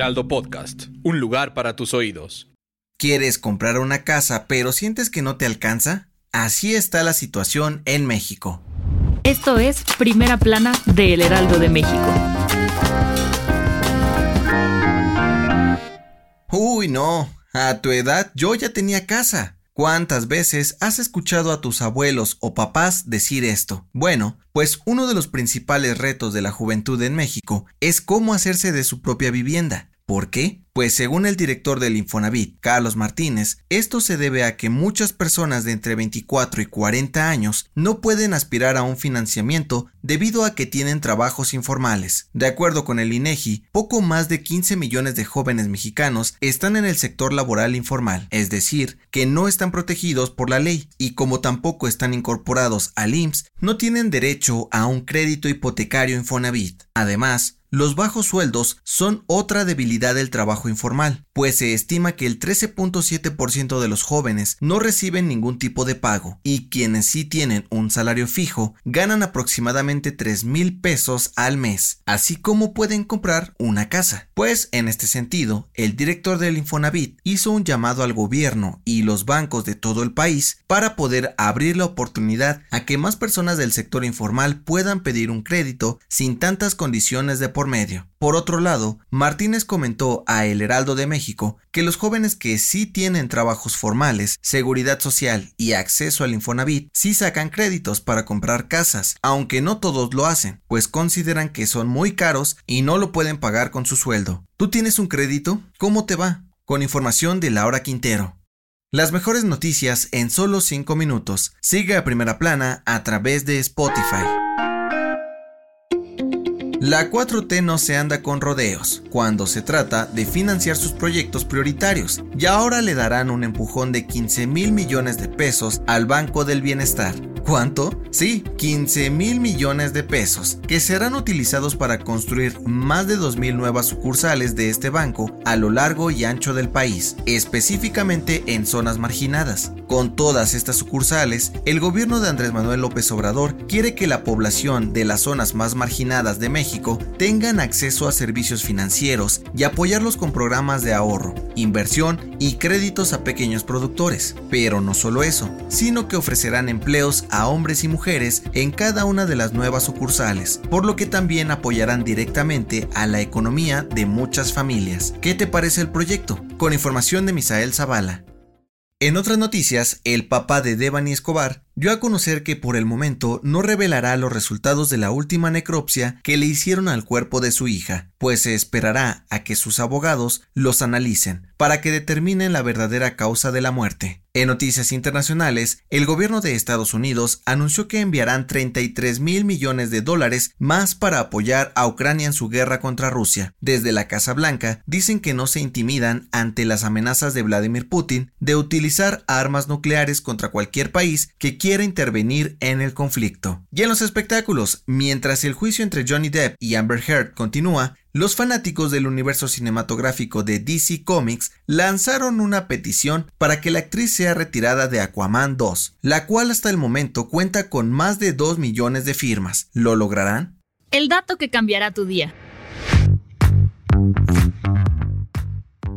Heraldo Podcast, un lugar para tus oídos. ¿Quieres comprar una casa pero sientes que no te alcanza? Así está la situación en México. Esto es Primera Plana de El Heraldo de México. Uy, no, a tu edad yo ya tenía casa. ¿Cuántas veces has escuchado a tus abuelos o papás decir esto? Bueno, pues uno de los principales retos de la juventud en México es cómo hacerse de su propia vivienda. ¿Por qué? Pues según el director del Infonavit, Carlos Martínez, esto se debe a que muchas personas de entre 24 y 40 años no pueden aspirar a un financiamiento debido a que tienen trabajos informales. De acuerdo con el INEGI, poco más de 15 millones de jóvenes mexicanos están en el sector laboral informal, es decir, que no están protegidos por la ley y como tampoco están incorporados al IMSS, no tienen derecho a un crédito hipotecario Infonavit. Además, los bajos sueldos son otra debilidad del trabajo informal, pues se estima que el 13.7% de los jóvenes no reciben ningún tipo de pago y quienes sí tienen un salario fijo ganan aproximadamente 3 mil pesos al mes, así como pueden comprar una casa. Pues en este sentido, el director del Infonavit hizo un llamado al gobierno y los bancos de todo el país para poder abrir la oportunidad a que más personas del sector informal puedan pedir un crédito sin tantas condiciones de por Por otro lado, Martínez comentó a El Heraldo de México que los jóvenes que sí tienen trabajos formales, seguridad social y acceso al Infonavit sí sacan créditos para comprar casas, aunque no todos lo hacen, pues consideran que son muy caros y no lo pueden pagar con su sueldo. ¿Tú tienes un crédito? ¿Cómo te va? Con información de Laura Quintero. Las mejores noticias en solo 5 minutos. Sigue a primera plana a través de Spotify. La 4T no se anda con rodeos cuando se trata de financiar sus proyectos prioritarios y ahora le darán un empujón de 15 mil millones de pesos al Banco del Bienestar. ¿Cuánto? Sí, 15 mil millones de pesos, que serán utilizados para construir más de 2.000 nuevas sucursales de este banco a lo largo y ancho del país, específicamente en zonas marginadas. Con todas estas sucursales, el gobierno de Andrés Manuel López Obrador quiere que la población de las zonas más marginadas de México tengan acceso a servicios financieros y apoyarlos con programas de ahorro, inversión y créditos a pequeños productores. Pero no solo eso, sino que ofrecerán empleos a hombres y mujeres en cada una de las nuevas sucursales, por lo que también apoyarán directamente a la economía de muchas familias. ¿Qué te parece el proyecto? Con información de Misael Zavala. En otras noticias, el papá de Devani Escobar dio a conocer que por el momento no revelará los resultados de la última necropsia que le hicieron al cuerpo de su hija, pues se esperará a que sus abogados los analicen para que determinen la verdadera causa de la muerte. En noticias internacionales, el gobierno de Estados Unidos anunció que enviarán 33 mil millones de dólares más para apoyar a Ucrania en su guerra contra Rusia. Desde la Casa Blanca dicen que no se intimidan ante las amenazas de Vladimir Putin de utilizar armas nucleares contra cualquier país que quiera intervenir en el conflicto. Y en los espectáculos, mientras el juicio entre Johnny Depp y Amber Heard continúa, los fanáticos del universo cinematográfico de DC Comics lanzaron una petición para que la actriz sea retirada de Aquaman 2, la cual hasta el momento cuenta con más de 2 millones de firmas. ¿Lo lograrán? El dato que cambiará tu día.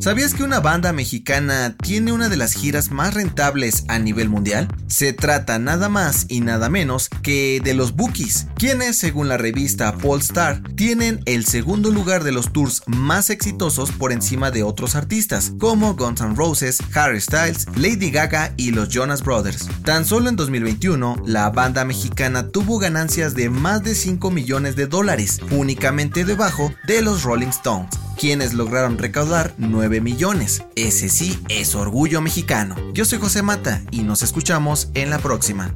¿Sabías que una banda mexicana tiene una de las giras más rentables a nivel mundial? Se trata nada más y nada menos que de los Bookies, quienes según la revista Polestar tienen el segundo lugar de los tours más exitosos por encima de otros artistas, como Guns N' Roses, Harry Styles, Lady Gaga y los Jonas Brothers. Tan solo en 2021, la banda mexicana tuvo ganancias de más de 5 millones de dólares, únicamente debajo de los Rolling Stones quienes lograron recaudar 9 millones. Ese sí es orgullo mexicano. Yo soy José Mata y nos escuchamos en la próxima.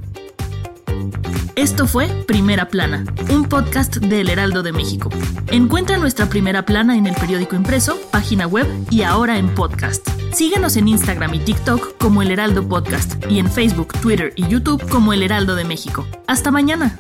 Esto fue Primera Plana, un podcast del Heraldo de México. Encuentra nuestra Primera Plana en el periódico impreso, página web y ahora en podcast. Síguenos en Instagram y TikTok como El Heraldo Podcast y en Facebook, Twitter y YouTube como El Heraldo de México. Hasta mañana.